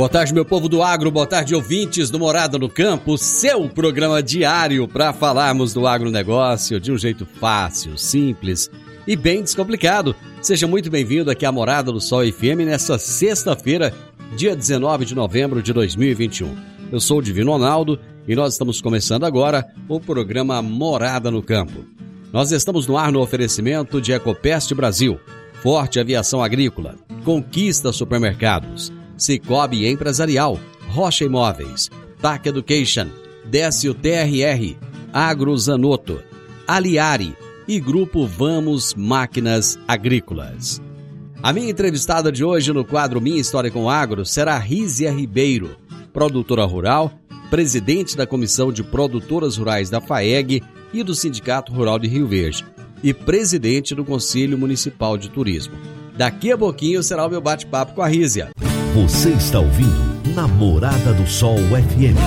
Boa tarde, meu povo do agro, boa tarde, ouvintes do Morada no Campo, seu programa diário para falarmos do agronegócio de um jeito fácil, simples e bem descomplicado. Seja muito bem-vindo aqui à Morada do Sol FM nessa sexta-feira, dia 19 de novembro de 2021. Eu sou o Divino Ronaldo e nós estamos começando agora o programa Morada no Campo. Nós estamos no ar no oferecimento de Ecopest Brasil, Forte Aviação Agrícola, Conquista Supermercados, Cicobi Empresarial, Rocha Imóveis, TAC Education, Décio TRR, Agro Zanotto, Aliari e Grupo Vamos Máquinas Agrícolas. A minha entrevistada de hoje no quadro Minha História com Agro será Rízia Ribeiro, produtora rural, presidente da Comissão de Produtoras Rurais da FAEG e do Sindicato Rural de Rio Verde e presidente do Conselho Municipal de Turismo. Daqui a pouquinho será o meu bate-papo com a Rízia. Você está ouvindo Namorada do Sol FM.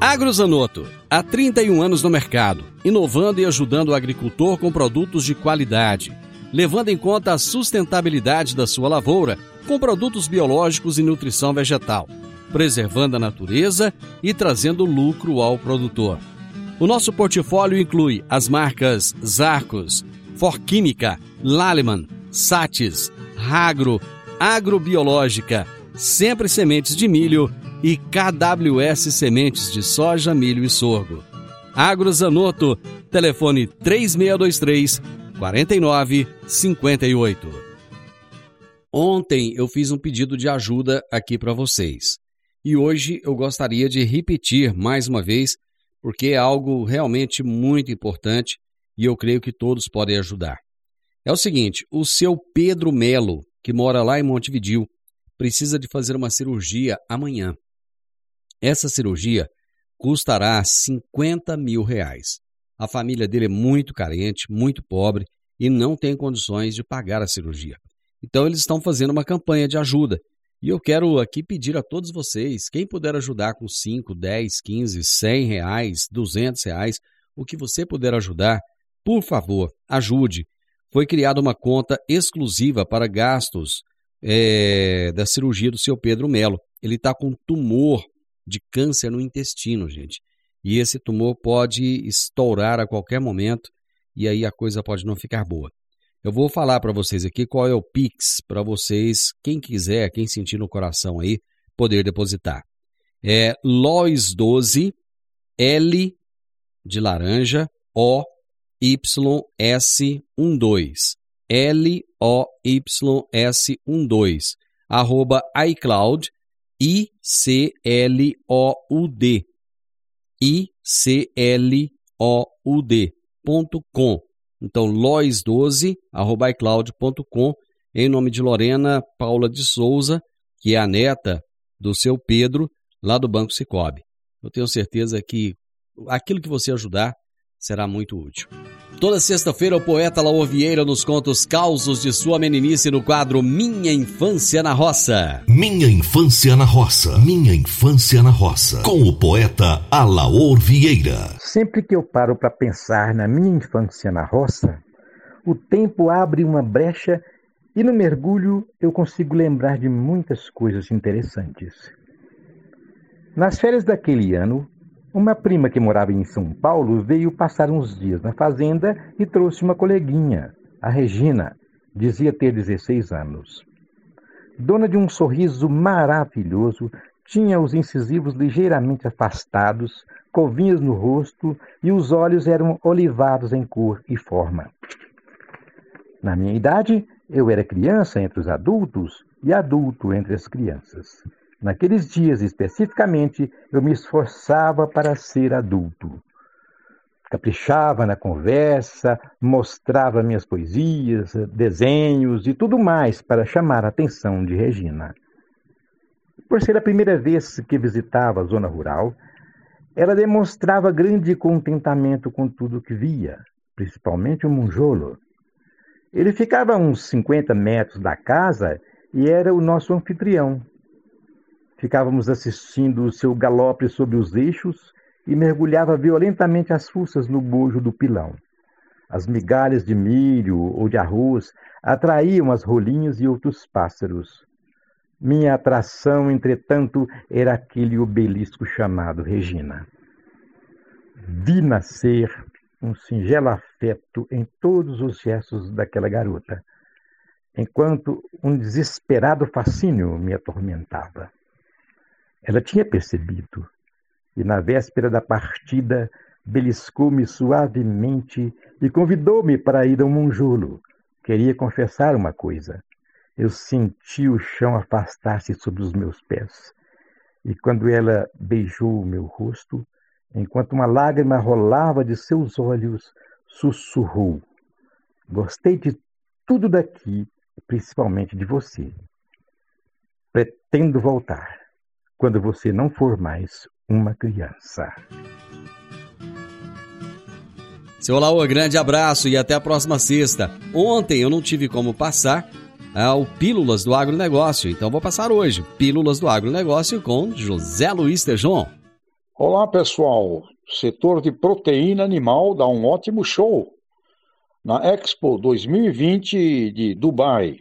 Agrozanoto, há 31 anos no mercado, inovando e ajudando o agricultor com produtos de qualidade, levando em conta a sustentabilidade da sua lavoura com produtos biológicos e nutrição vegetal, preservando a natureza e trazendo lucro ao produtor. O nosso portfólio inclui as marcas Zarcos, Forquímica, Laleman, Satis, Ragro, Agrobiológica, Sempre Sementes de Milho e KWS Sementes de Soja, Milho e Sorgo. Agrozanoto, telefone 3623 4958. Ontem eu fiz um pedido de ajuda aqui para vocês. E hoje eu gostaria de repetir mais uma vez, porque é algo realmente muito importante e eu creio que todos podem ajudar. É o seguinte: o seu Pedro Melo, que mora lá em Montevidil, precisa de fazer uma cirurgia amanhã. Essa cirurgia custará 50 mil reais. A família dele é muito carente, muito pobre e não tem condições de pagar a cirurgia. Então eles estão fazendo uma campanha de ajuda. E eu quero aqui pedir a todos vocês, quem puder ajudar com 5, 10, 15, 100 reais, 200 reais, o que você puder ajudar, por favor, ajude foi criada uma conta exclusiva para gastos é, da cirurgia do seu Pedro Melo. Ele está com tumor de câncer no intestino, gente. E esse tumor pode estourar a qualquer momento e aí a coisa pode não ficar boa. Eu vou falar para vocês aqui qual é o Pix para vocês, quem quiser, quem sentir no coração aí, poder depositar. É Lois12 L de laranja O YS12, L-O-Y-S12, arroba iCloud, I-C-L-O-U-D, I-C-L-O-U-D, ponto com. Então, lois12, arroba iCloud.com, em nome de Lorena Paula de Souza, que é a neta do seu Pedro, lá do Banco Cicobi. Eu tenho certeza que aquilo que você ajudar será muito útil. Toda sexta-feira, o poeta Laor Vieira nos conta os causos de sua meninice no quadro Minha Infância na Roça. Minha Infância na Roça. Minha Infância na Roça. Com o poeta Alaor Vieira. Sempre que eu paro para pensar na minha infância na roça, o tempo abre uma brecha e no mergulho eu consigo lembrar de muitas coisas interessantes. Nas férias daquele ano, uma prima que morava em São Paulo veio passar uns dias na fazenda e trouxe uma coleguinha, a Regina, dizia ter 16 anos. Dona de um sorriso maravilhoso Tinha os incisivos ligeiramente afastados, covinhas no rosto e os olhos eram olivados em cor e forma. Na minha idade, eu era criança entre os adultos e adulto entre as crianças. Naqueles dias especificamente, eu me esforçava para ser adulto. Caprichava na conversa, mostrava minhas poesias, desenhos e tudo mais para chamar a atenção de Regina. Por ser a primeira vez que visitava a zona rural, ela demonstrava grande contentamento com tudo que via, principalmente o monjolo. Ele ficava a uns 50 metros da casa e era o nosso anfitrião. Ficávamos assistindo o seu galope sobre os eixos e mergulhava violentamente as fuças no bojo do pilão. As migalhas de milho ou de arroz atraíam as rolinhas e outros pássaros. Minha atração, entretanto, era aquele obelisco chamado Regina. Vi nascer um singelo afeto em todos os gestos daquela garota, enquanto um desesperado fascínio me atormentava. Ela tinha percebido, e na véspera da partida beliscou-me suavemente e convidou-me para ir ao monjolo. Queria confessar uma coisa. Eu senti o chão afastar-se sobre os meus pés. E quando ela beijou o meu rosto, enquanto uma lágrima rolava de seus olhos, sussurrou: Gostei de tudo daqui, principalmente de você. Pretendo voltar quando você não for mais uma criança. Seu Laô, grande abraço e até a próxima sexta. Ontem eu não tive como passar ao Pílulas do Agronegócio, então vou passar hoje. Pílulas do Agronegócio com José Luiz Tejon. Olá, pessoal. Setor de proteína animal dá um ótimo show na Expo 2020 de Dubai.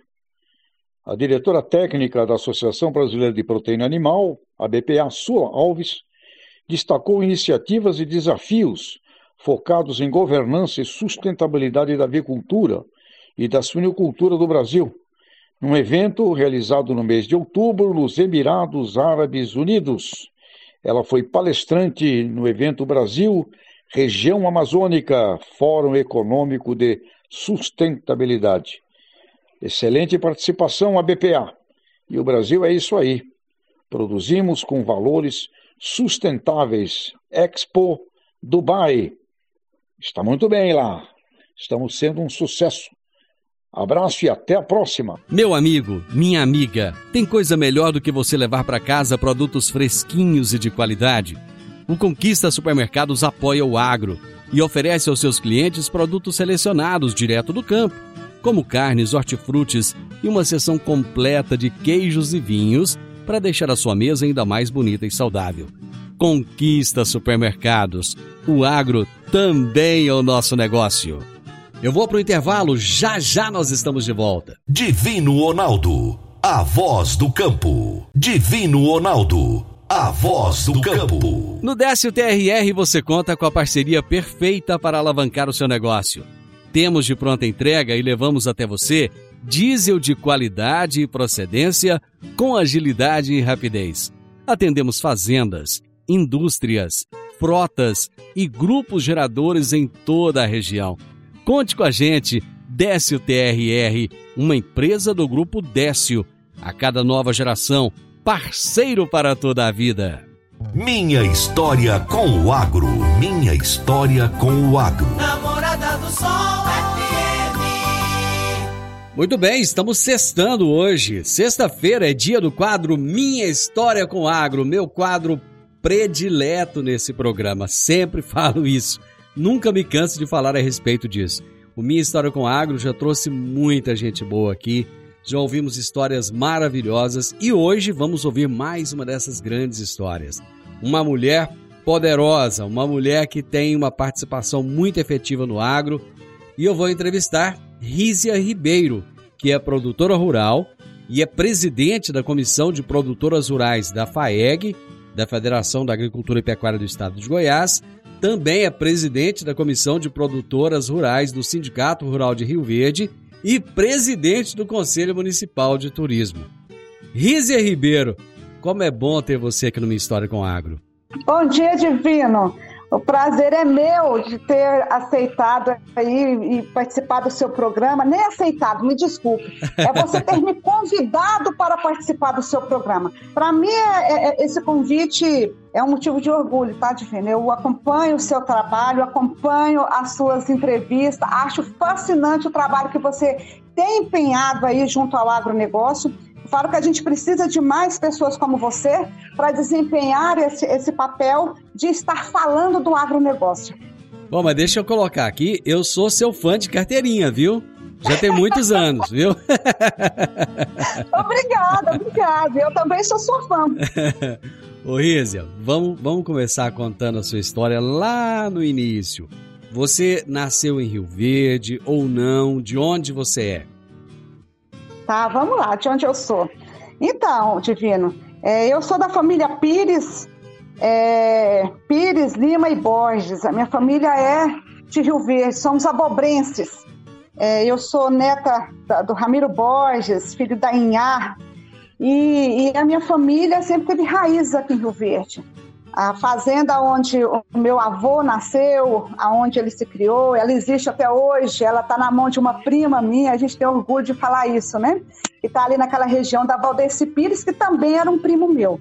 A diretora técnica da Associação Brasileira de Proteína Animal, a BPA Sula Alves, destacou iniciativas e desafios focados em governança e sustentabilidade da avicultura e da suinocultura do Brasil, num evento realizado no mês de outubro nos Emirados Árabes Unidos. Ela foi palestrante no evento Brasil, Região Amazônica, Fórum Econômico de Sustentabilidade. Excelente participação a BPA. E o Brasil é isso aí. Produzimos com valores sustentáveis. Expo Dubai. Está muito bem lá. Estamos sendo um sucesso. Abraço e até a próxima. Meu amigo, minha amiga, tem coisa melhor do que você levar para casa produtos fresquinhos e de qualidade? O Conquista Supermercados apoia o agro e oferece aos seus clientes produtos selecionados direto do campo, como carnes, hortifrutis e uma seção completa de queijos e vinhos para deixar a sua mesa ainda mais bonita e saudável. Conquista Supermercados. O agro também é o nosso negócio. Eu vou para o intervalo, já já nós estamos de volta. Divino Ronaldo, a voz do campo. Divino Ronaldo, a voz do campo. No Décio TRR você conta com a parceria perfeita para alavancar o seu negócio. Temos de pronta entrega e levamos até você diesel de qualidade e procedência com agilidade e rapidez. Atendemos fazendas, indústrias, frotas e grupos geradores em toda a região Conte com a gente, Décio TRR, uma empresa do grupo Décio. A cada nova geração, parceiro para toda a vida. Minha história com o agro. Minha história com o agro. Namorada do Sol. Muito bem, estamos sextando hoje. Sexta-feira é dia do quadro Minha História com Agro, meu quadro predileto nesse programa. Sempre falo isso. Nunca me canso de falar a respeito disso. O Minha História com Agro já trouxe muita gente boa aqui, já ouvimos histórias maravilhosas e hoje vamos ouvir mais uma dessas grandes histórias. Uma mulher poderosa, uma mulher que tem uma participação muito efetiva no agro e eu vou entrevistar Rízia Ribeiro, que é produtora rural e é presidente da Comissão de Produtoras Rurais da FAEG, da Federação da Agricultura e Pecuária do Estado de Goiás, também é presidente da Comissão de Produtoras Rurais do Sindicato Rural de Rio Verde e presidente do Conselho Municipal de Turismo. Rízia Ribeiro, Como é bom ter você aqui no Minha História com Agro. Bom dia, Divino. O prazer é meu de ter aceitado aí e participar do seu programa. Nem aceitado, me desculpe. É você ter me convidado para participar do seu programa. Para mim, é, é, esse convite é um motivo de orgulho, tá, Divino? Eu acompanho o seu trabalho, acompanho as suas entrevistas, acho fascinante o trabalho que você tem empenhado aí junto ao agronegócio. Falo que a gente precisa de mais pessoas como você para desempenhar esse, esse papel de estar falando do agronegócio. Bom, mas deixa eu colocar aqui, eu sou seu fã de carteirinha, viu? Já tem muitos anos, viu? obrigada, obrigada. Eu também sou sua fã. Ô Rízia, vamos, vamos começar contando a sua história lá no início. Você nasceu em Rio Verde ou não? De onde você é? Tá, vamos lá, de onde eu sou. Então, Divino, é, eu sou da família Pires, é, Pires, Lima e Borges. A minha família é de Rio Verde, somos abobrenses. É, eu sou neta da, do Ramiro Borges, filho da Inhar, e, e, a minha família sempre teve raiz aqui em Rio Verde. A fazenda onde o meu avô nasceu, aonde ele se criou, ela existe até hoje, ela está na mão de uma prima minha, a gente tem orgulho de falar isso, né? Que está ali naquela região da Valdeci Pires, que também era um primo meu.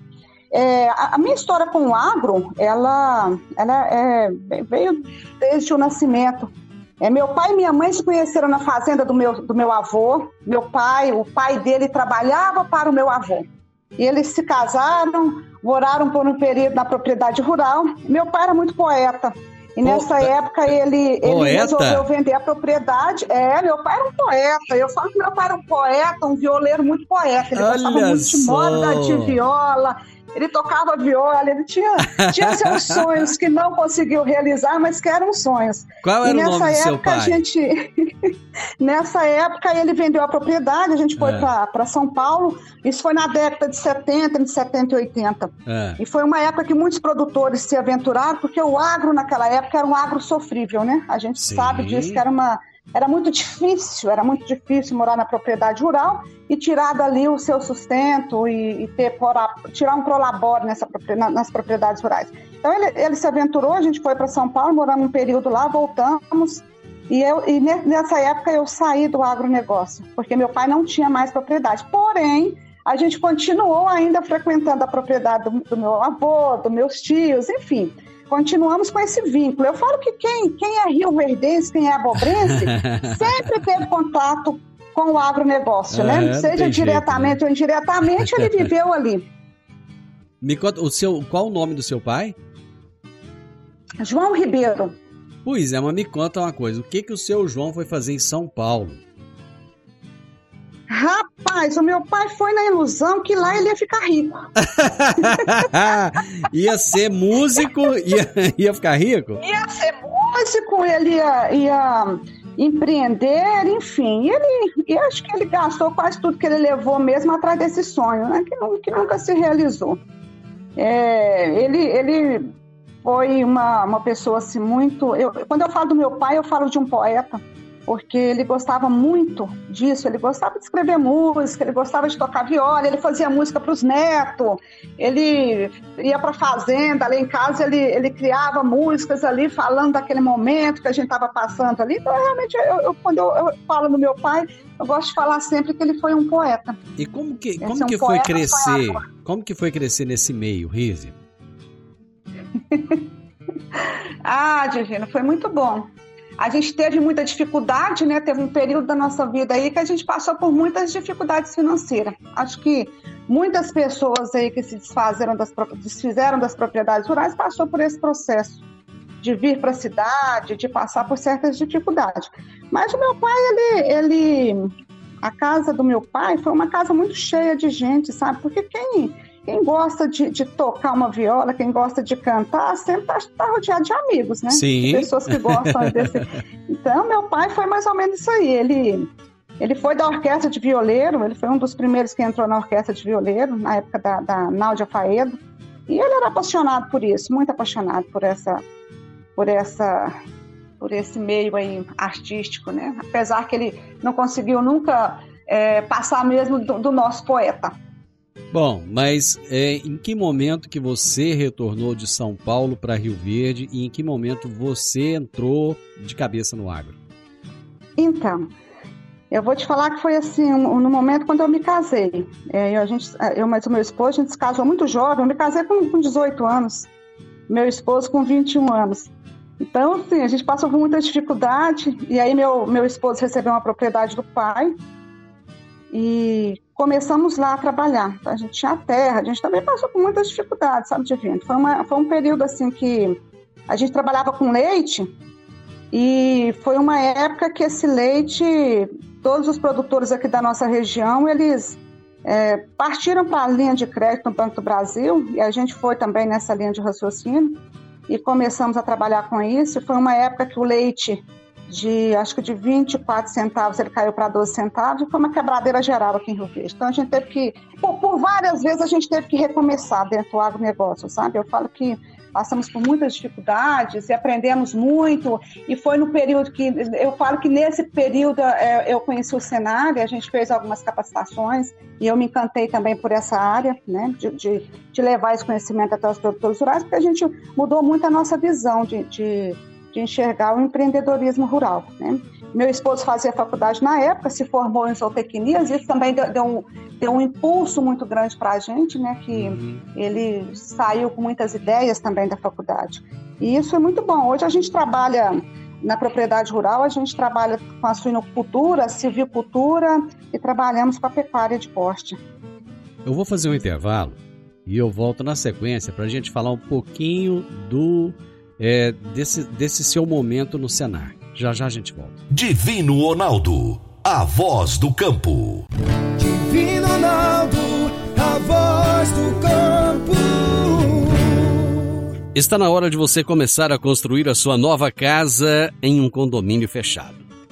É, a, minha história com o agro, ela, ela é, veio desde o nascimento. É, meu pai e minha mãe se conheceram na fazenda do meu, do meu avô. Meu pai, o pai dele trabalhava para o meu avô. E eles se casaram, moraram por um período na propriedade rural. Meu pai era muito poeta. E nessa oh, época ele, ele resolveu vender a propriedade. É, meu pai era um poeta. Eu falo que meu pai era um poeta, um violeiro muito poeta. Ele Olha gostava muito de moda, de viola. Ele tocava viola, ele tinha, tinha seus sonhos que não conseguiu realizar, mas que eram sonhos. Qual era e nessa o nome época, do seu pai? A gente, nessa época ele vendeu a propriedade, a gente foi é. para São Paulo. Isso foi na década de 70, de 70 e 80. É. E foi uma época que muitos produtores se aventuraram, porque o agro naquela época era um agro sofrível, né? A gente Sim. sabe disso, que era uma era muito difícil, era muito difícil morar na propriedade rural e tirar dali o seu sustento e, e ter tirar um prolabore nessa, nas propriedades rurais. Então ele, ele se aventurou, a gente foi para São Paulo, moramos um período lá, voltamos e, eu, e nessa época eu saí do agronegócio, porque meu pai não tinha mais propriedade. Porém, a gente continuou ainda frequentando a propriedade do, do meu avô, dos meus tios, enfim continuamos com esse vínculo. Eu falo que quem, quem é Rio Verdense, quem é abobrense, sempre teve contato com o agronegócio, né? é, né? Seja diretamente jeito, né? ou indiretamente, ele viveu ali. Me conta, o seu, qual o nome do seu pai? João Ribeiro. Pois é, mas me conta uma coisa, o que, que o seu João foi fazer em São Paulo? Rapaz, o meu pai foi na ilusão que lá ele ia ficar rico. ia ser músico, ia, ia ficar rico? Ia ser músico, ele ia, ia empreender, enfim. Ele, e acho que ele gastou quase tudo que ele levou mesmo atrás desse sonho, né? Que, não, que nunca se realizou. É, ele, ele foi uma, uma pessoa assim muito. Eu, quando eu falo do meu pai, eu falo de um poeta porque ele gostava muito disso, ele gostava de escrever música, ele gostava de tocar viola, ele fazia música para os netos, ele ia para a fazenda, ali em casa ele, ele criava músicas ali, falando daquele momento que a gente estava passando ali. Então, realmente, eu, eu quando eu, eu, falo no meu pai, eu gosto de falar sempre que ele foi um poeta. E como que, como é um que foi crescer? Como que foi crescer nesse meio, Rizzi? ah, Divino, foi muito bom. A gente teve muita dificuldade, né? Teve um período da nossa vida aí que a gente passou por muitas dificuldades financeiras. Acho que muitas pessoas aí que se desfizeram das, desfizeram das propriedades rurais passou por esse processo de vir para a cidade, de passar por certas dificuldades. Mas o meu pai, ele, ele, a casa do meu pai foi uma casa muito cheia de gente, sabe? Porque quem quem gosta de, de, tocar uma viola, quem gosta de cantar, sempre está tá rodeado de amigos, né? Sim. Pessoas que gostam desse. Então, meu pai foi mais ou menos isso aí. Ele, ele foi da orquestra de violeiro, ele foi um dos primeiros que entrou na orquestra de violeiro, na época da, da Náudia Faedo. E ele era apaixonado por isso, muito apaixonado por essa, por essa, por esse meio aí artístico, né? Apesar que ele não conseguiu nunca é, passar mesmo do, do nosso poeta. Bom, mas é, em que momento que você retornou de São Paulo para Rio Verde e em que momento você entrou de cabeça no agro? Então, eu vou te falar que foi assim, no momento quando eu me casei. É, eu, a gente, eu mais o meu esposo, a gente se casou muito jovem, eu me casei com, com 18 anos, meu esposo com 21 anos. Então, assim, a gente passou por muita dificuldade, e aí meu, meu esposo recebeu uma propriedade do pai, e começamos lá a trabalhar. Então, a gente tinha terra, a gente também passou por muitas dificuldades, sabe, Divino? Foi, uma, foi um período assim que a gente trabalhava com leite e foi uma época que esse leite, todos os produtores aqui da nossa região, eles é, partiram para a linha de crédito no Banco do Brasil e a gente foi também nessa linha de raciocínio e começamos a trabalhar com isso. Foi uma época que o leite de acho que de 24 centavos ele caiu para 12 centavos e foi uma quebradeira geral aqui em Rio Verde. Então a gente teve que, por, por, várias vezes a gente teve que recomeçar dentro do agronegócio, sabe? Eu falo que passamos por muitas dificuldades e aprendemos muito e foi no período que eu falo que nesse período é, eu conheci o cenário, a gente fez algumas capacitações e eu me encantei também por essa área, né, de, de, de levar esse conhecimento até os produtores rurais, porque a gente mudou muito a nossa visão de, de de enxergar o empreendedorismo rural. Né? Meu esposo fazia faculdade na época, se formou em zootecnias, isso também deu, deu, um, deu um impulso muito grande para a gente, né? que uhum. ele saiu com muitas ideias também da faculdade. E isso é muito bom. Hoje a gente trabalha na propriedade rural, a gente trabalha com a suinocultura, silvicultura e trabalhamos com a pecuária de porte. Eu vou fazer um intervalo e eu volto na sequência para a gente falar um pouquinho do é, desse, desse seu momento no Senar. Já já a gente volta. Divino Ronaldo, a voz do campo. Divino Ronaldo, a voz do campo. Está na hora de você começar a construir a sua nova casa em um condomínio fechado.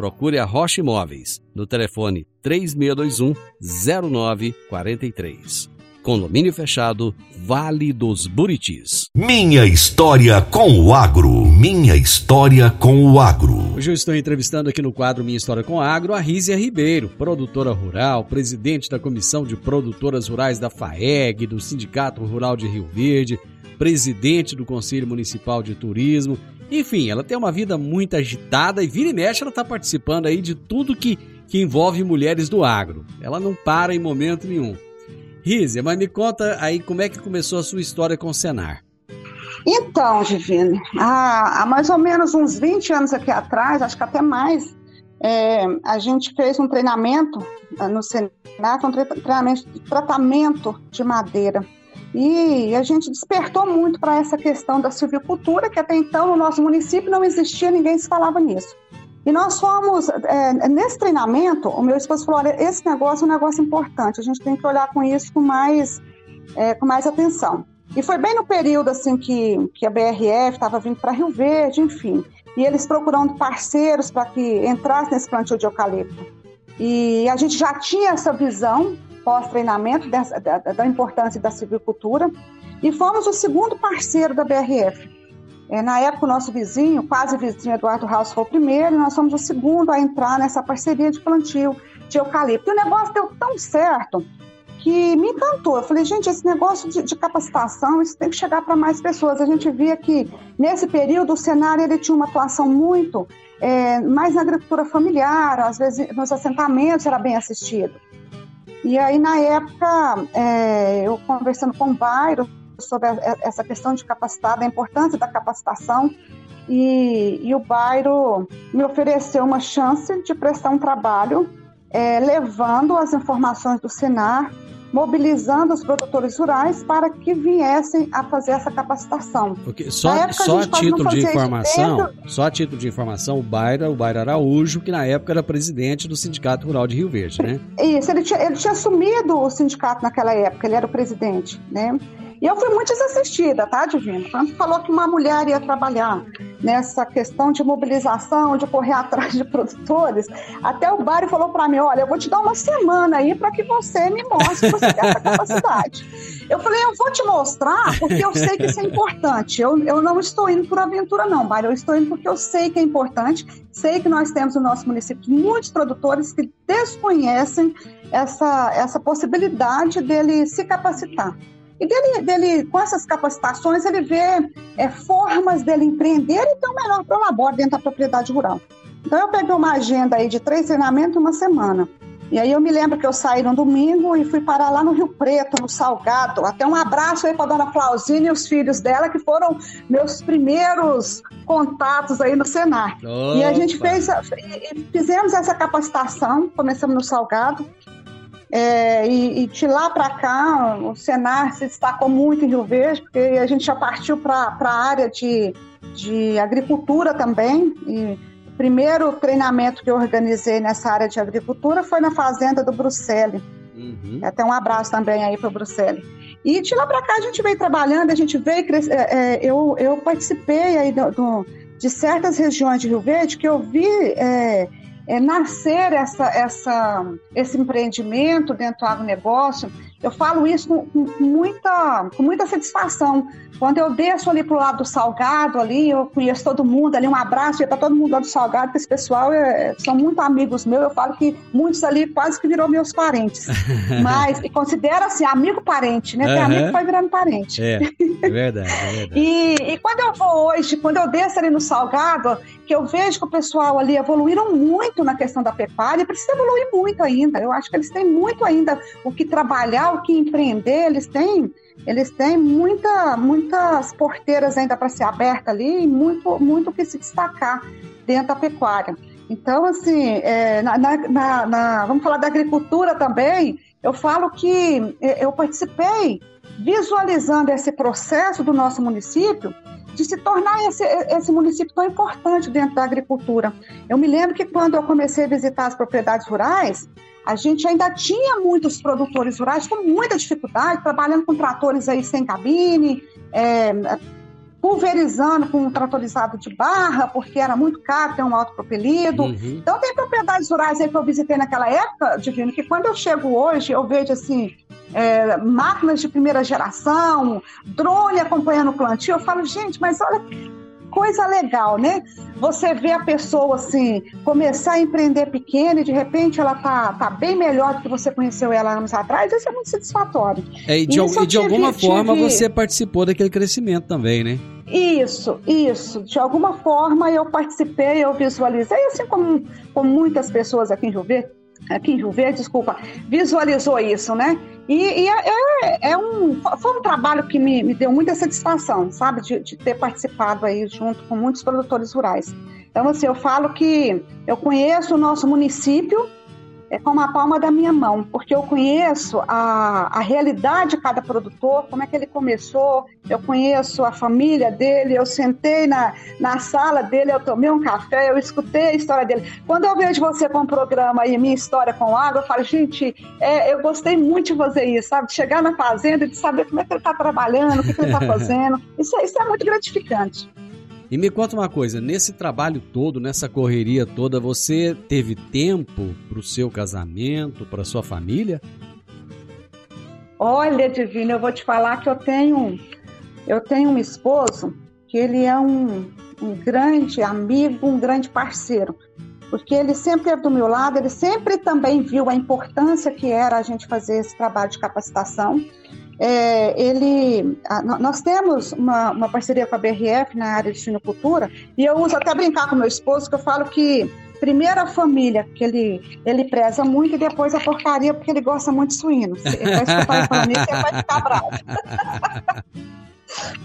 procure a Rocha Imóveis no telefone 3621 0943. Condomínio fechado, Vale dos Buritis. Minha história com o agro. Minha história com o agro. Hoje eu estou entrevistando aqui no quadro Minha História com o Agro a Rízia Ribeiro, produtora rural, presidente da Comissão de Produtoras Rurais da FAEG, do Sindicato Rural de Rio Verde, presidente do Conselho Municipal de Turismo enfim, ela tem uma vida muito agitada e vira e mexe ela está participando aí de tudo que, que envolve mulheres do agro. Ela não para em momento nenhum. Rízia, mas me conta aí como é que começou a sua história com o Senar. Então, Divino, há, há mais ou menos uns 20 anos aqui atrás, acho que até mais, é, a gente fez um treinamento ah, no Senar, um treinamento de tratamento de madeira. E a gente despertou muito para essa questão da silvicultura, que até então no nosso município não existia, ninguém se falava nisso. E nós fomos, é, nesse treinamento, o meu esposo falou: olha, esse negócio é um negócio importante, a gente tem que olhar com isso com mais, é, com mais atenção. E foi bem no período assim que, que a BRF estava vindo para Rio Verde, enfim, e eles procurando parceiros para que entrasse nesse plantio de eucalipto. E a gente já tinha essa visão pós-treinamento da, da, importância da silvicultura e fomos o segundo parceiro da BRF. É, na época, o nosso vizinho, quase vizinho Eduardo House, foi o primeiro, e nós somos o segundo a entrar nessa parceria de plantio de eucalipto. E o negócio deu tão certo que me encantou. Eu falei, gente, esse negócio de, de capacitação, isso tem que chegar para mais pessoas. A gente via que, nesse período, o cenário ele tinha uma atuação muito é, mais na agricultura familiar, às vezes nos assentamentos era bem assistido. E aí, na época, é, eu conversando com o Bairro sobre a, essa questão de capacitar, da importância da capacitação, e, e o Bairro me ofereceu uma chance de prestar um trabalho é, levando as informações do Senar mobilizando os produtores rurais para que viessem a fazer essa capacitação. Porque só, só a, título de informação, só a título de informação, o Baira, o Baira Araújo, que na época era presidente do Sindicato Rural de Rio Verde, né? Isso, ele tinha, ele tinha assumido o sindicato naquela época, ele era o presidente, né? E eu fui muito desassistida, tá, Divino? Quando falou que uma mulher ia trabalhar nessa questão de mobilização, de correr atrás de produtores, até o Bari falou para mim: olha, eu vou te dar uma semana aí para que você me mostre que você tem essa capacidade. Eu falei: eu vou te mostrar porque eu sei que isso é importante. Eu, eu não estou indo por aventura, não, Bari, eu estou indo porque eu sei que é importante, sei que nós temos no nosso município muitos produtores que desconhecem essa, essa possibilidade dele se capacitar. E dele, dele, com essas capacitações, ele vê é, formas dele empreender e ter um melhor prolabore dentro da propriedade rural. Então, eu peguei uma agenda aí de três treinamentos uma semana. E aí eu me lembro que eu saí no domingo e fui parar lá no Rio Preto, no Salgado. Até um abraço aí para dona Flauzine e os filhos dela, que foram meus primeiros contatos aí no Senar. Opa. E a gente fez, fizemos essa capacitação, começamos no Salgado. É, e, e, de lá para cá, o Senar se destacou muito em Rio Verde, porque a gente já partiu para a área de, de agricultura também. E o primeiro treinamento que eu organizei nessa área de agricultura foi na fazenda do Bruxelas. Uhum. Até um abraço também aí para o Bruxelas. E de lá para cá a gente veio trabalhando, a gente veio crescer. É, é, eu, eu participei aí do, do, de certas regiões de Rio Verde que eu vi é, nascer essa, essa, esse empreendimento dentro do agronegócio, eu falo isso com, com, muita, com muita satisfação. Quando eu desço ali para o lado do Salgado, ali, eu conheço todo mundo ali, um abraço para todo mundo lá do Salgado, porque esse pessoal é, são muito amigos meus, eu falo que muitos ali quase que virou meus parentes. Mas, e considera assim, amigo parente, né? Tem uhum. amigo que vai virando parente. É, é verdade, é verdade. e, e quando eu vou hoje, quando eu desço ali no Salgado, que eu vejo que o pessoal ali evoluíram muito na questão da pecuária, precisa evoluir muito ainda. Eu acho que eles têm muito ainda o que trabalhar, o que empreender, eles têm eles têm muita, muitas porteiras ainda para ser aberta ali e muito, muito que se destacar dentro da pecuária. Então, assim, é, na, na, na, vamos falar da agricultura também. Eu falo que é, eu participei visualizando esse processo do nosso município de se tornar esse, esse município tão importante dentro da agricultura. Eu me lembro que quando eu comecei a visitar as propriedades rurais, a gente ainda tinha muitos produtores rurais com muita dificuldade, trabalhando com tratores aí sem cabine, é, pulverizando com um tratorizado de barra, porque era muito caro ter um autopropelido. Uhum. Então tem propriedades rurais aí que eu visitei naquela época, Divino, que quando eu chego hoje, eu vejo assim, é, máquinas de primeira geração, drone acompanhando o plantio, eu falo, gente, mas olha coisa legal, né? Você vê a pessoa assim, começar a empreender pequena e de repente ela tá, tá bem melhor do que você conheceu ela anos atrás, isso é muito satisfatório. É, e de, e de alguma forma você participou daquele crescimento também, né? Isso, isso. De alguma forma eu participei, eu visualizei, assim como, como muitas pessoas aqui em Rio Verde, aqui em Rio Verde, desculpa, visualizou isso, né? E, e é, é, é, um, foi um trabalho que me, me deu muita satisfação, sabe? De, de, ter participado aí junto com muitos produtores rurais. Então, assim, eu falo que eu conheço o nosso município, é como a palma da minha mão, porque eu conheço a, a realidade de cada produtor, como é que ele começou, eu conheço a família dele, eu sentei na, na sala dele, eu tomei um café, eu escutei a história dele. Quando eu vejo você com um programa aí, Minha História com Água, eu falo, gente, é, eu gostei muito de fazer isso, sabe? De chegar na fazenda e de saber como é que ele está trabalhando, o que, que ele está fazendo. Isso, isso é muito gratificante. E me conta uma coisa, nesse trabalho todo, nessa correria toda, você teve tempo para o seu casamento, para sua família? Olha, Divina, eu vou te falar que eu tenho, eu tenho um esposo que ele é um, um grande amigo, um grande parceiro, porque ele sempre esteve do meu lado, ele sempre também viu a importância que era a gente fazer esse trabalho de capacitação é, ele, a, nós temos uma, uma, parceria com a BRF na área de suinocultura e eu uso até brincar com meu esposo que eu falo que primeiro a família, que ele, ele preza muito, e depois a porcaria, porque ele gosta muito de suíno. Ele vai escutar vai ficar bravo.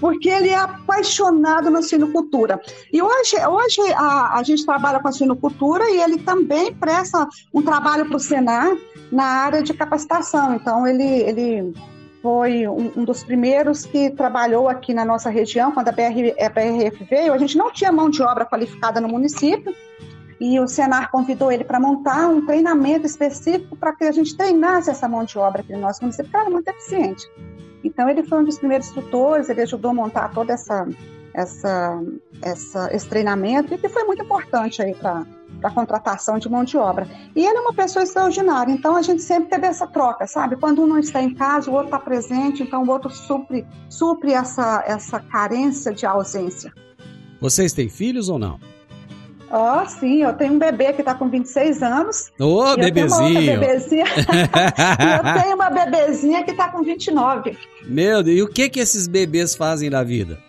porque ele é apaixonado na suinocultura. E hoje, hoje a, a gente trabalha com a suinocultura e ele também presta um trabalho para o Senar na área de capacitação. Então, ele, ele foi um, um, dos primeiros que trabalhou aqui na nossa região, quando a, BR, a BRF veio. A gente não tinha mão de obra qualificada no município, e o Senar convidou ele para montar um treinamento específico para que a gente treinasse essa mão de obra aqui no nosso município, que era muito eficiente. Então ele foi um dos primeiros instrutores, ele ajudou a montar toda essa, essa, essa esse treinamento e que foi muito importante aí para a contratação de mão de obra. E ele é uma pessoa extraordinária, então a gente sempre teve essa troca, sabe? Quando um não está em casa, o outro está presente, então o outro supre, supre essa, essa carência de ausência. Vocês têm filhos ou não? Ó, oh, sim, eu tenho um bebê que está com 26 anos. Ô, oh, bebezinho! Eu tenho, bebezinha, eu tenho uma bebezinha que está com 29. Meu Deus, e o que que esses bebês fazem na vida?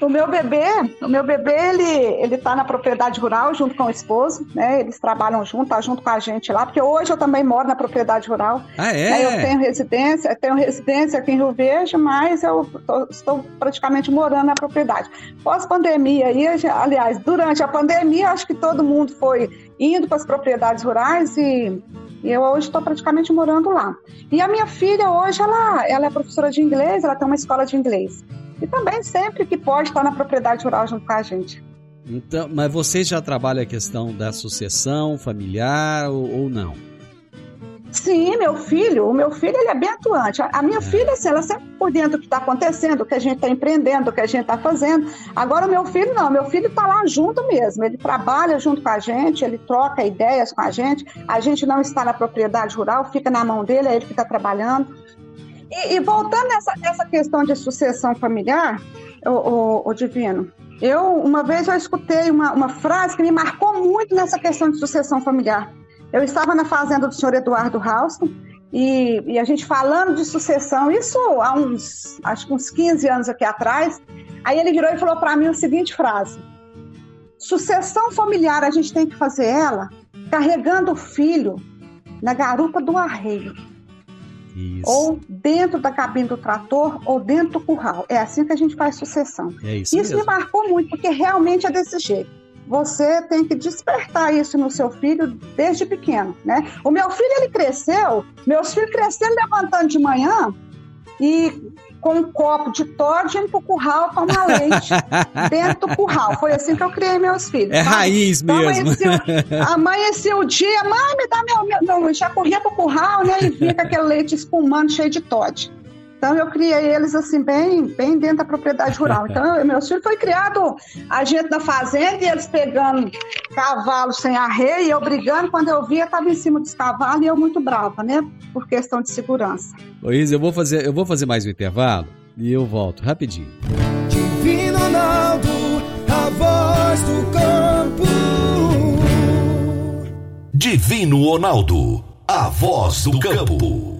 O meu bebê, o meu bebê, ele, ele tá na propriedade rural junto com o esposo, né? Eles trabalham junto, tá junto com a gente lá, porque hoje eu também moro na propriedade rural. Ah, é? Né? Eu tenho residência, tenho residência aqui em Rio Verde, mas eu tô, estou praticamente morando na propriedade. Pós-pandemia, aí, aliás, durante a pandemia, acho que todo mundo foi indo para as propriedades rurais e eu hoje estou praticamente morando lá. E a minha filha hoje, ela, ela é professora de inglês, ela tem uma escola de inglês e também sempre que pode estar na propriedade rural junto com a gente. Então, mas você já trabalha a questão da sucessão familiar ou, ou não? Sim, meu filho, o meu filho ele é bem atuante. A minha é. filha, assim, ela sempre por dentro do que está acontecendo, o que a gente está empreendendo, o que a gente está fazendo. Agora, o meu filho não, meu filho está lá junto mesmo. Ele trabalha junto com a gente, ele troca ideias com a gente. A gente não está na propriedade rural, fica na mão dele, é ele que está trabalhando. E, e, voltando nessa, nessa questão de sucessão familiar, o, o, o, Divino, eu uma vez eu escutei uma, uma frase que me marcou muito nessa questão de sucessão familiar. Eu estava na fazenda do senhor Eduardo Ralston e, e, a gente falando de sucessão, isso há uns, acho que uns 15 anos aqui atrás. Aí ele virou e falou para mim a seguinte frase: Sucessão familiar a gente tem que fazer ela carregando o filho na garupa do arreio. Isso. Ou dentro da cabine do trator ou dentro do curral. É assim que a gente faz sucessão. É isso isso me marcou muito, porque realmente é desse jeito. Você tem que despertar isso no seu filho desde pequeno, né? O meu filho, ele cresceu, meus filhos crescendo levantando de manhã e com um copo de Todd indo pro curral tomar leite dentro do curral. Foi assim que eu criei meus filhos. É raiz então, mesmo. Amanhecia, o dia, mãe, me dá meu, meu, meu. Já corria pro curral, né? E com aquele leite espumando cheio de Todd. Então eu criei eles assim bem, bem dentro da propriedade rural. Então eu, meus filhos foi criado a gente na fazenda e eles pegando cavalos sem arreio e eu brigando quando eu via estava em cima dos cavalos e eu muito brava, né? Por questão de segurança. Luiz, eu vou fazer, eu vou fazer mais um intervalo e eu volto rapidinho. Divino Ronaldo, a voz do campo. Divino Ronaldo, a voz do campo.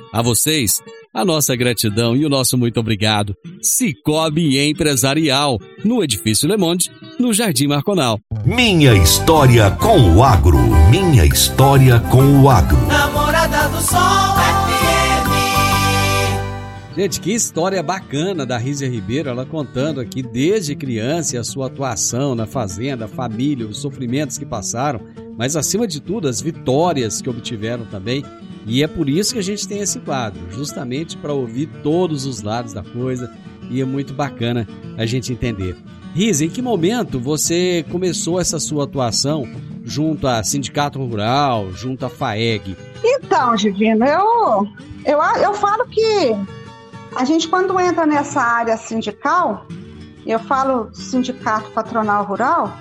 A vocês, a nossa gratidão e o nosso muito obrigado. Cicobi Empresarial, no Edifício Le Monde, no Jardim Marconal. Minha história com o agro. Minha história com o agro. Namorada do Sol FM. Gente, que história bacana da Rízia Ribeiro, ela contando aqui desde criança a sua atuação na fazenda, a família, os sofrimentos que passaram mas acima de tudo as vitórias que obtiveram também. E é por isso que a gente tem esse quadro, justamente para ouvir todos os lados da coisa e é muito bacana a gente entender. Riz, em que momento você começou essa sua atuação junto a Sindicato Rural, junto à FAEG? Então, Divino, eu, eu, eu falo que a gente quando entra nessa área sindical, eu falo sindicato patronal rural,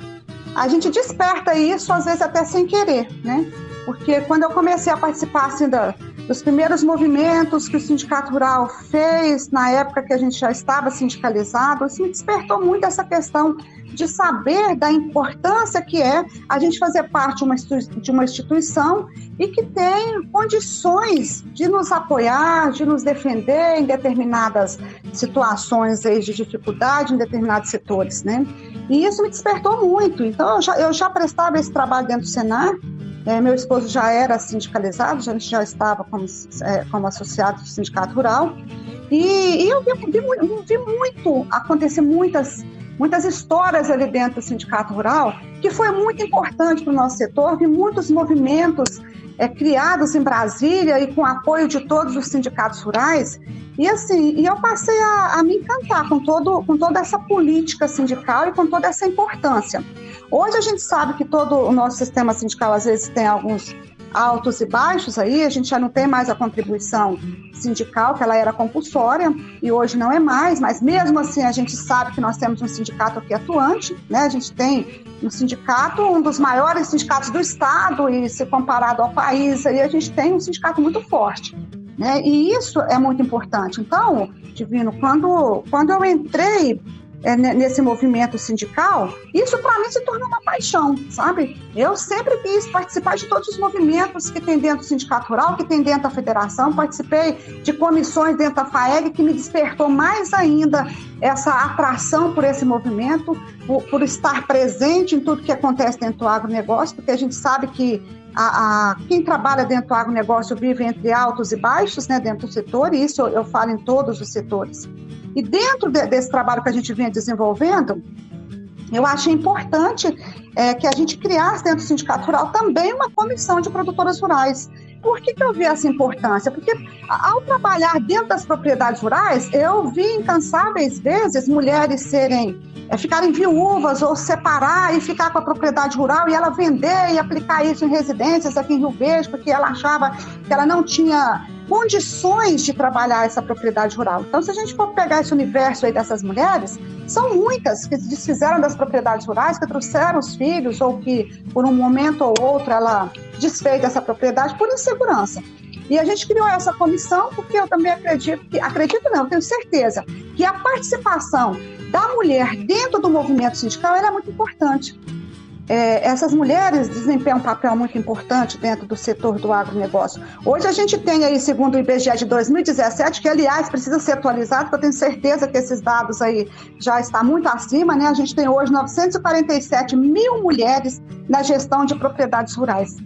a gente desperta isso, às vezes até sem querer, né? Porque quando eu comecei a participar assim, da, dos primeiros movimentos que o Sindicato Rural fez, na época que a gente já estava sindicalizado, isso me despertou muito essa questão de saber da importância que é a gente fazer parte de uma, de uma instituição e que tem condições de nos apoiar, de nos defender em determinadas situações de dificuldade, em determinados setores, né? E isso me despertou muito. Então, eu já, eu já prestava esse trabalho dentro do Senar, É, meu esposo já era sindicalizado, já, já estava como, é, como associado do Sindicato Rural. E, e eu vi, vi, vi, muito acontecer muitas, muitas histórias ali dentro do Sindicato Rural, que foi muito importante para o nosso setor. Vi muitos movimentos é, criados em Brasília e com apoio de todos os sindicatos rurais. E assim, e eu passei a, a me encantar com, todo, com toda essa política sindical e com toda essa importância. Hoje a gente sabe que todo o nosso sistema sindical às vezes tem alguns altos e baixos aí, a gente já não tem mais a contribuição sindical, que ela era compulsória e hoje não é mais, mas mesmo assim a gente sabe que nós temos um sindicato aqui atuante, né? A gente tem um sindicato, um dos maiores sindicatos do estado e se comparado ao país, aí a gente tem um sindicato muito forte. Né? E isso é muito importante. Então, Divino, quando, quando eu entrei é, nesse movimento sindical, isso para mim se tornou uma paixão, sabe? Eu sempre quis participar de todos os movimentos que tem dentro do sindicato rural, que tem dentro da federação, participei de comissões dentro da FAEG que me despertou mais ainda essa atração por esse movimento, por, por estar presente em tudo que acontece dentro do agronegócio, porque a gente sabe que a, a, quem trabalha dentro do agronegócio vive entre altos e baixos, né, dentro do setor, e isso eu, eu falo em todos os setores. E dentro de, desse trabalho que a gente vinha desenvolvendo, eu achei importante é, que a gente criasse dentro do Sindicato Rural também uma comissão de produtoras rurais. Por que, que eu vi essa importância? Porque ao trabalhar dentro das propriedades rurais, eu vi incansáveis vezes mulheres serem é, ficarem viúvas ou separar e ficar com a propriedade rural e ela vender e aplicar isso em residências aqui em Rio Verde, porque ela achava que ela não tinha condições de trabalhar essa propriedade rural. Então, se a gente for pegar esse universo aí dessas mulheres, são muitas que se desfizeram das propriedades rurais, que trouxeram os filhos ou que, por um momento ou outro, ela desfez dessa propriedade por insegurança. E a gente criou essa comissão porque eu também acredito que, acredito não, tenho certeza, que a participação da mulher dentro do movimento sindical é muito importante. É, essas mulheres desempenham um papel muito importante dentro do setor do agronegócio. Hoje a gente tem aí, segundo o IBGE de 2017, que aliás precisa ser atualizado, porque eu tenho certeza que esses dados aí já estão muito acima, né? A gente tem hoje 947 mil mulheres na gestão de propriedades rurais.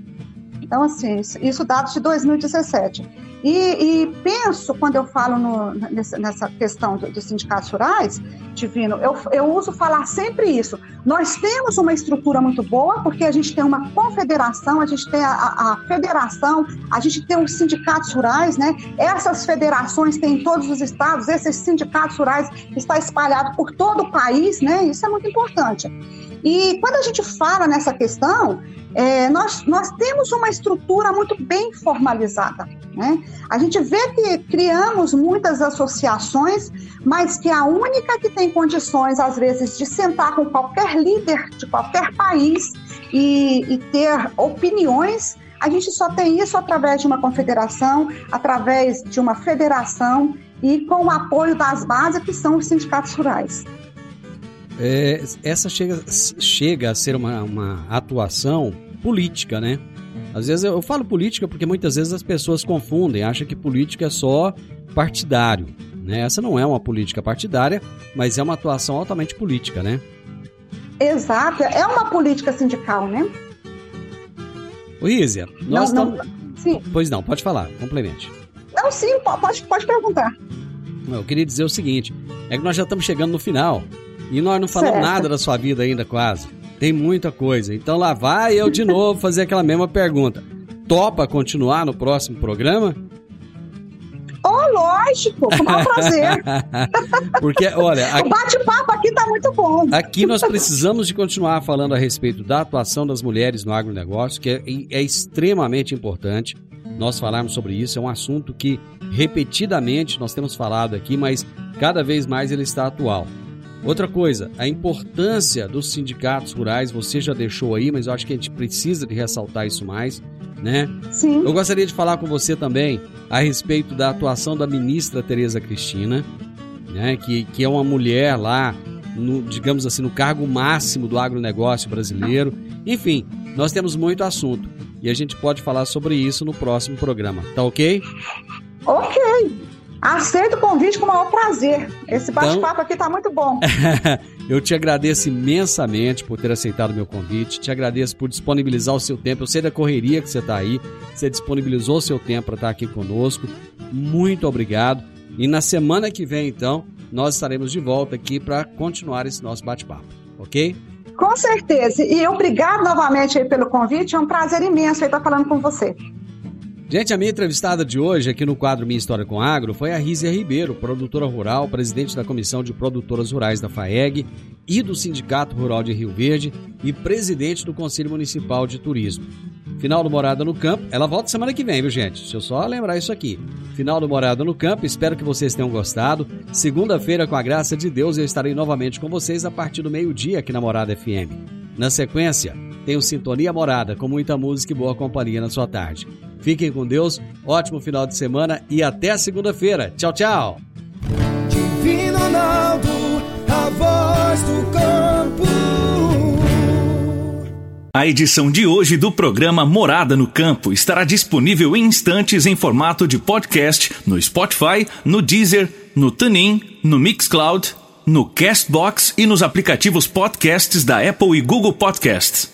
Então, assim, isso dados de 2017. E, e, penso, quando eu falo no, nessa, questão dos sindicatos rurais, Divino, eu, eu uso falar sempre isso. Nós temos uma estrutura muito boa, porque a gente tem uma confederação, a gente tem a, a, federação, a gente tem os sindicatos rurais, né? Essas federações têm em todos os estados, esses sindicatos rurais estão espalhados por todo o país, né? Isso é muito importante. E quando a gente fala nessa questão, é, nós, nós temos uma estrutura muito bem formalizada. Né? A gente vê que criamos muitas associações, mas que a única que tem condições, às vezes, de sentar com qualquer líder de qualquer país e, e ter opiniões, a gente só tem isso através de uma confederação, através de uma federação e com o apoio das bases, que são os sindicatos rurais. É, essa chega, chega a ser uma, uma atuação política, né? Às vezes eu falo política porque muitas vezes as pessoas confundem, acham que política é só partidário. Né? Essa não é uma política partidária, mas é uma atuação altamente política, né? Exato, é uma política sindical, né? Ô Ísia, nós não, não, sim. Pois não, pode falar, complemente. Não, sim, pode, pode perguntar. Eu queria dizer o seguinte, é que nós já estamos chegando no final e nós não falamos certo. nada da sua vida ainda quase. Tem muita coisa. Então lá vai eu de novo fazer aquela mesma pergunta. Topa continuar no próximo programa? Oh, lógico, com o maior prazer. Porque, olha. Aqui, o bate-papo aqui tá muito bom. Aqui nós precisamos de continuar falando a respeito da atuação das mulheres no agronegócio, que é, é extremamente importante nós falarmos sobre isso. É um assunto que repetidamente nós temos falado aqui, mas cada vez mais ele está atual. Outra coisa, a importância dos sindicatos rurais, você já deixou aí, mas eu acho que a gente precisa de ressaltar isso mais, né? Sim. Eu gostaria de falar com você também a respeito da atuação da ministra Tereza Cristina, né? Que, que é uma mulher lá, no, digamos assim, no cargo máximo do agronegócio brasileiro. Enfim, nós temos muito assunto e a gente pode falar sobre isso no próximo programa, tá ok? Ok. Aceito o convite com o maior prazer. Esse Então- bate-papo aqui tá muito bom. Eu te agradeço imensamente por ter aceitado o meu convite, te agradeço por disponibilizar o seu tempo. Eu sei da correria que você está aí, você disponibilizou o seu tempo para estar aqui conosco. Muito obrigado. E na semana que vem, então, nós estaremos de volta aqui para continuar esse nosso bate-papo, ok? Com certeza. E obrigado novamente pelo convite. É um prazer imenso estar falando com você. Gente, a minha entrevistada de hoje aqui no quadro Minha História com Agro foi a Rízia Ribeiro, produtora rural, presidente da Comissão de Produtoras Rurais da FAEG e do Sindicato Rural de Rio Verde e presidente do Conselho Municipal de Turismo. Final do Morada no Campo, ela volta semana que vem, viu gente? Deixa eu só lembrar isso aqui. Final do Morada no Campo, espero que vocês tenham gostado. Segunda-feira, com a graça de Deus, eu estarei novamente com vocês a partir do meio-dia aqui na Morada FM. Na sequência, tenho Sintonia Morada, com muita música e boa companhia na sua tarde. Fiquem com Deus, ótimo final de semana e até a segunda-feira. Tchau, tchau! Divino Ronaldo, a voz do campo. A edição de hoje do programa Morada no Campo estará disponível em instantes em formato de podcast no Spotify, no Deezer, no TuneIn, no Mixcloud, no Castbox e nos aplicativos podcasts da Apple e Google Podcasts.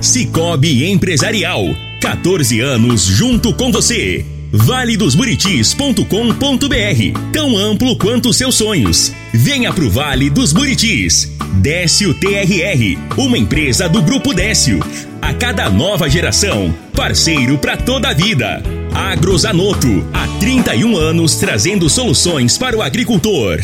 Cicobi Empresarial. 14 anos junto com você. valedosburitis.com.br Tão amplo quanto seus sonhos. Venha pro Vale dos Buritis. Décio TRR, uma empresa do Grupo Décio. A cada nova geração, parceiro para toda a vida. Agrozanoto, há 31 anos trazendo soluções para o agricultor.